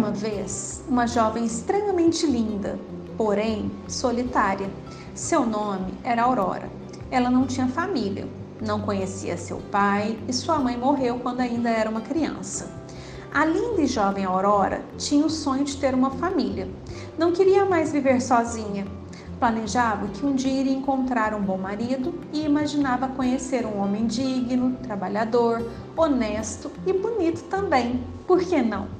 uma vez uma jovem extremamente linda, porém solitária. Seu nome era Aurora. Ela não tinha família, não conhecia seu pai e sua mãe morreu quando ainda era uma criança. A linda e jovem Aurora tinha o sonho de ter uma família. Não queria mais viver sozinha. Planejava que um dia iria encontrar um bom marido e imaginava conhecer um homem digno, trabalhador, honesto e bonito também. Por que não?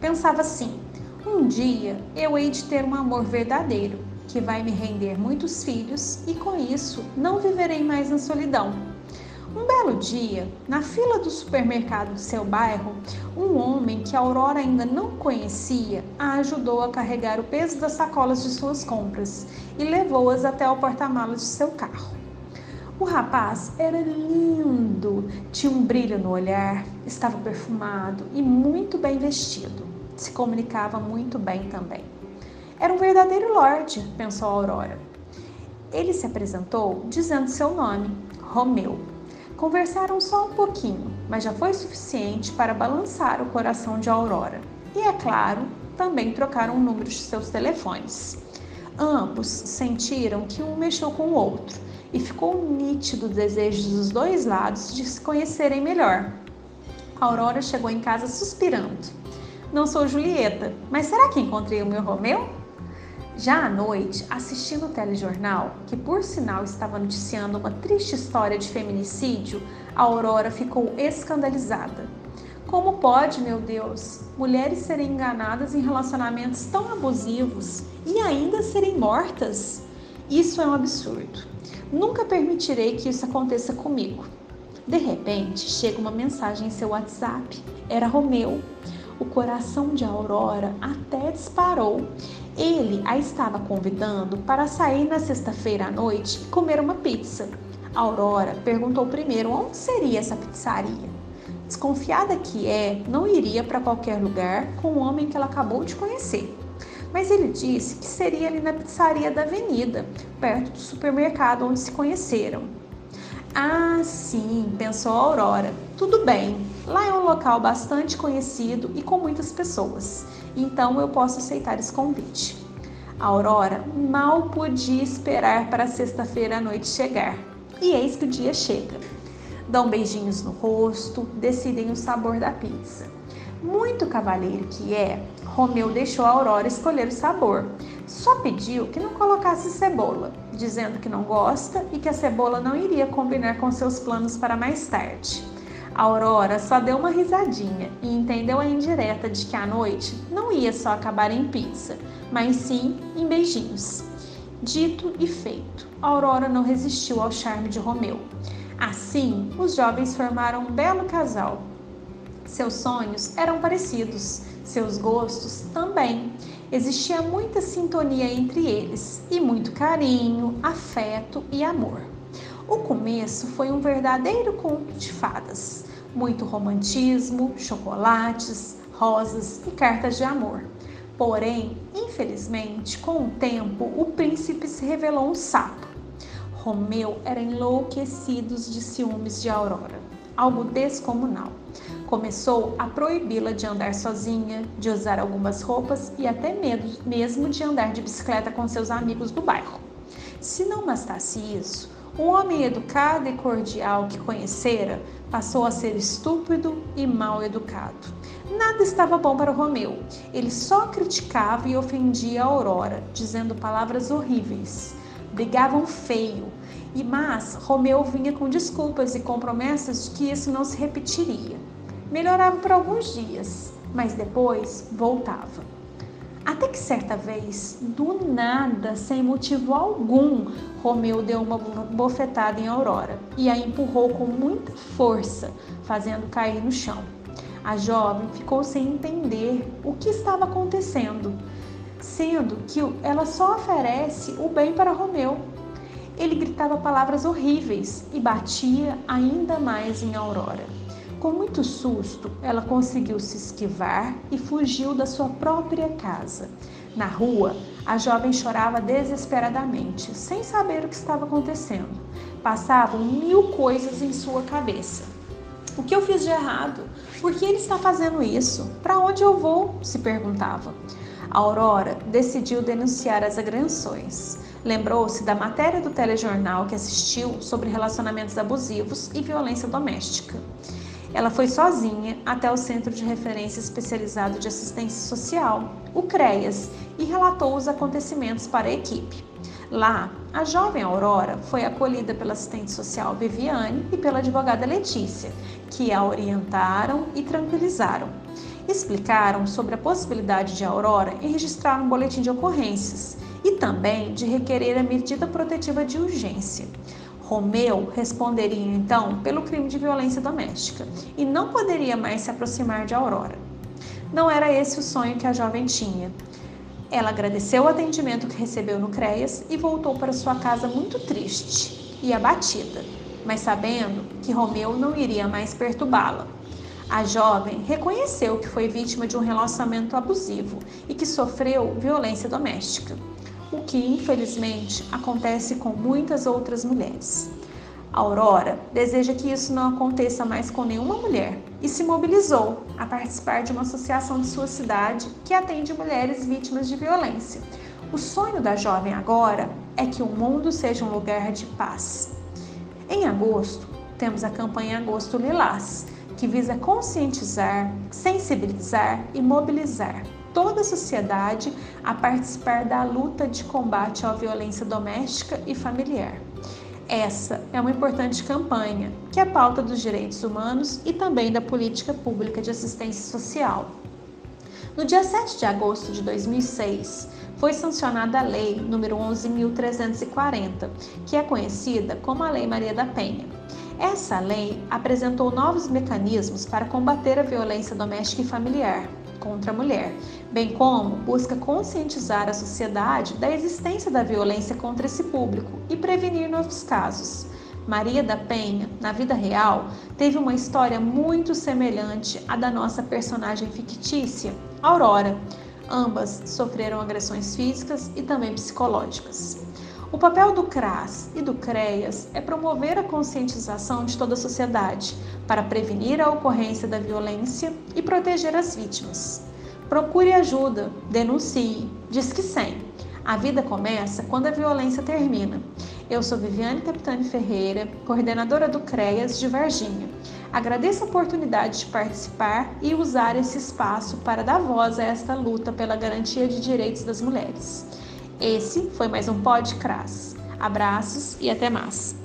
Pensava assim: um dia eu hei de ter um amor verdadeiro que vai me render muitos filhos e com isso não viverei mais na solidão. Um belo dia, na fila do supermercado do seu bairro, um homem que Aurora ainda não conhecia a ajudou a carregar o peso das sacolas de suas compras e levou-as até o porta-malas de seu carro. O rapaz era lindo, tinha um brilho no olhar, estava perfumado e muito bem vestido. Se comunicava muito bem também. Era um verdadeiro lorde, pensou Aurora. Ele se apresentou dizendo seu nome, Romeu. Conversaram só um pouquinho, mas já foi suficiente para balançar o coração de Aurora. E é claro, também trocaram números de seus telefones. Ambos sentiram que um mexeu com o outro e ficou nítido o desejo dos dois lados de se conhecerem melhor. Aurora chegou em casa suspirando. Não sou Julieta, mas será que encontrei o meu Romeu? Já à noite, assistindo o telejornal, que por sinal estava noticiando uma triste história de feminicídio, a Aurora ficou escandalizada. Como pode, meu Deus, mulheres serem enganadas em relacionamentos tão abusivos e ainda serem mortas? Isso é um absurdo. Nunca permitirei que isso aconteça comigo. De repente, chega uma mensagem em seu WhatsApp. Era Romeu. O coração de Aurora até disparou ele a estava convidando para sair na sexta-feira à noite e comer uma pizza. Aurora perguntou primeiro onde seria essa pizzaria. Desconfiada que é, não iria para qualquer lugar com o homem que ela acabou de conhecer. Mas ele disse que seria ali na pizzaria da avenida, perto do supermercado onde se conheceram. Ah, sim, pensou Aurora. Tudo bem, lá é um local bastante conhecido e com muitas pessoas então eu posso aceitar esse convite. A Aurora mal podia esperar para sexta-feira à noite chegar. E eis que o dia chega. Dão beijinhos no rosto, decidem o sabor da pizza. Muito cavalheiro que é, Romeu deixou a Aurora escolher o sabor. Só pediu que não colocasse cebola, dizendo que não gosta e que a cebola não iria combinar com seus planos para mais tarde. A Aurora só deu uma risadinha e entendeu a indireta de que a noite não ia só acabar em pizza, mas sim em beijinhos. Dito e feito, Aurora não resistiu ao charme de Romeu. Assim, os jovens formaram um belo casal. Seus sonhos eram parecidos, seus gostos também. Existia muita sintonia entre eles e muito carinho, afeto e amor. O começo foi um verdadeiro conto de fadas. Muito romantismo, chocolates, rosas e cartas de amor. Porém, infelizmente, com o tempo, o príncipe se revelou um sapo. Romeu era enlouquecido de ciúmes de Aurora, algo descomunal. Começou a proibi-la de andar sozinha, de usar algumas roupas e até mesmo de andar de bicicleta com seus amigos do bairro. Se não bastasse isso, o homem educado e cordial que conhecera passou a ser estúpido e mal educado. Nada estava bom para Romeu. Ele só criticava e ofendia a Aurora, dizendo palavras horríveis. Brigavam feio, e mas Romeu vinha com desculpas e com promessas de que isso não se repetiria. Melhorava por alguns dias, mas depois voltava. Até que certa vez, do nada, sem motivo algum, Romeu deu uma bofetada em Aurora e a empurrou com muita força, fazendo cair no chão. A jovem ficou sem entender o que estava acontecendo, sendo que ela só oferece o bem para Romeu. Ele gritava palavras horríveis e batia ainda mais em Aurora. Com muito susto, ela conseguiu se esquivar e fugiu da sua própria casa. Na rua, a jovem chorava desesperadamente, sem saber o que estava acontecendo. Passavam mil coisas em sua cabeça. O que eu fiz de errado? Por que ele está fazendo isso? Para onde eu vou? se perguntava. A Aurora decidiu denunciar as agressões. Lembrou-se da matéria do telejornal que assistiu sobre relacionamentos abusivos e violência doméstica. Ela foi sozinha até o Centro de Referência Especializado de Assistência Social, o CREAS, e relatou os acontecimentos para a equipe. Lá, a jovem Aurora foi acolhida pela assistente social Viviane e pela advogada Letícia, que a orientaram e tranquilizaram. Explicaram sobre a possibilidade de Aurora em registrar um boletim de ocorrências e também de requerer a medida protetiva de urgência. Romeu responderia então pelo crime de violência doméstica e não poderia mais se aproximar de Aurora. Não era esse o sonho que a jovem tinha. Ela agradeceu o atendimento que recebeu no CREAS e voltou para sua casa muito triste e abatida, mas sabendo que Romeu não iria mais perturbá-la. A jovem reconheceu que foi vítima de um relacionamento abusivo e que sofreu violência doméstica o que infelizmente acontece com muitas outras mulheres. A Aurora deseja que isso não aconteça mais com nenhuma mulher e se mobilizou a participar de uma associação de sua cidade que atende mulheres vítimas de violência. O sonho da jovem agora é que o mundo seja um lugar de paz. Em agosto, temos a campanha Agosto Lilás, que visa conscientizar, sensibilizar e mobilizar toda a sociedade a participar da luta de combate à violência doméstica e familiar. Essa é uma importante campanha que é pauta dos direitos humanos e também da política pública de assistência social. No dia 7 de agosto de 2006, foi sancionada a Lei nº 11.340, que é conhecida como a Lei Maria da Penha. Essa lei apresentou novos mecanismos para combater a violência doméstica e familiar, contra a mulher, bem como busca conscientizar a sociedade da existência da violência contra esse público e prevenir novos casos. Maria da Penha, na vida real, teve uma história muito semelhante à da nossa personagem fictícia, Aurora. Ambas sofreram agressões físicas e também psicológicas. O papel do CRAS e do CREAS é promover a conscientização de toda a sociedade para prevenir a ocorrência da violência e proteger as vítimas. Procure ajuda, denuncie, disque 100. A vida começa quando a violência termina. Eu sou Viviane Capitani Ferreira, coordenadora do CREAS de Varginha. Agradeço a oportunidade de participar e usar esse espaço para dar voz a esta luta pela garantia de direitos das mulheres. Esse foi mais um Podcast. Abraços e até mais.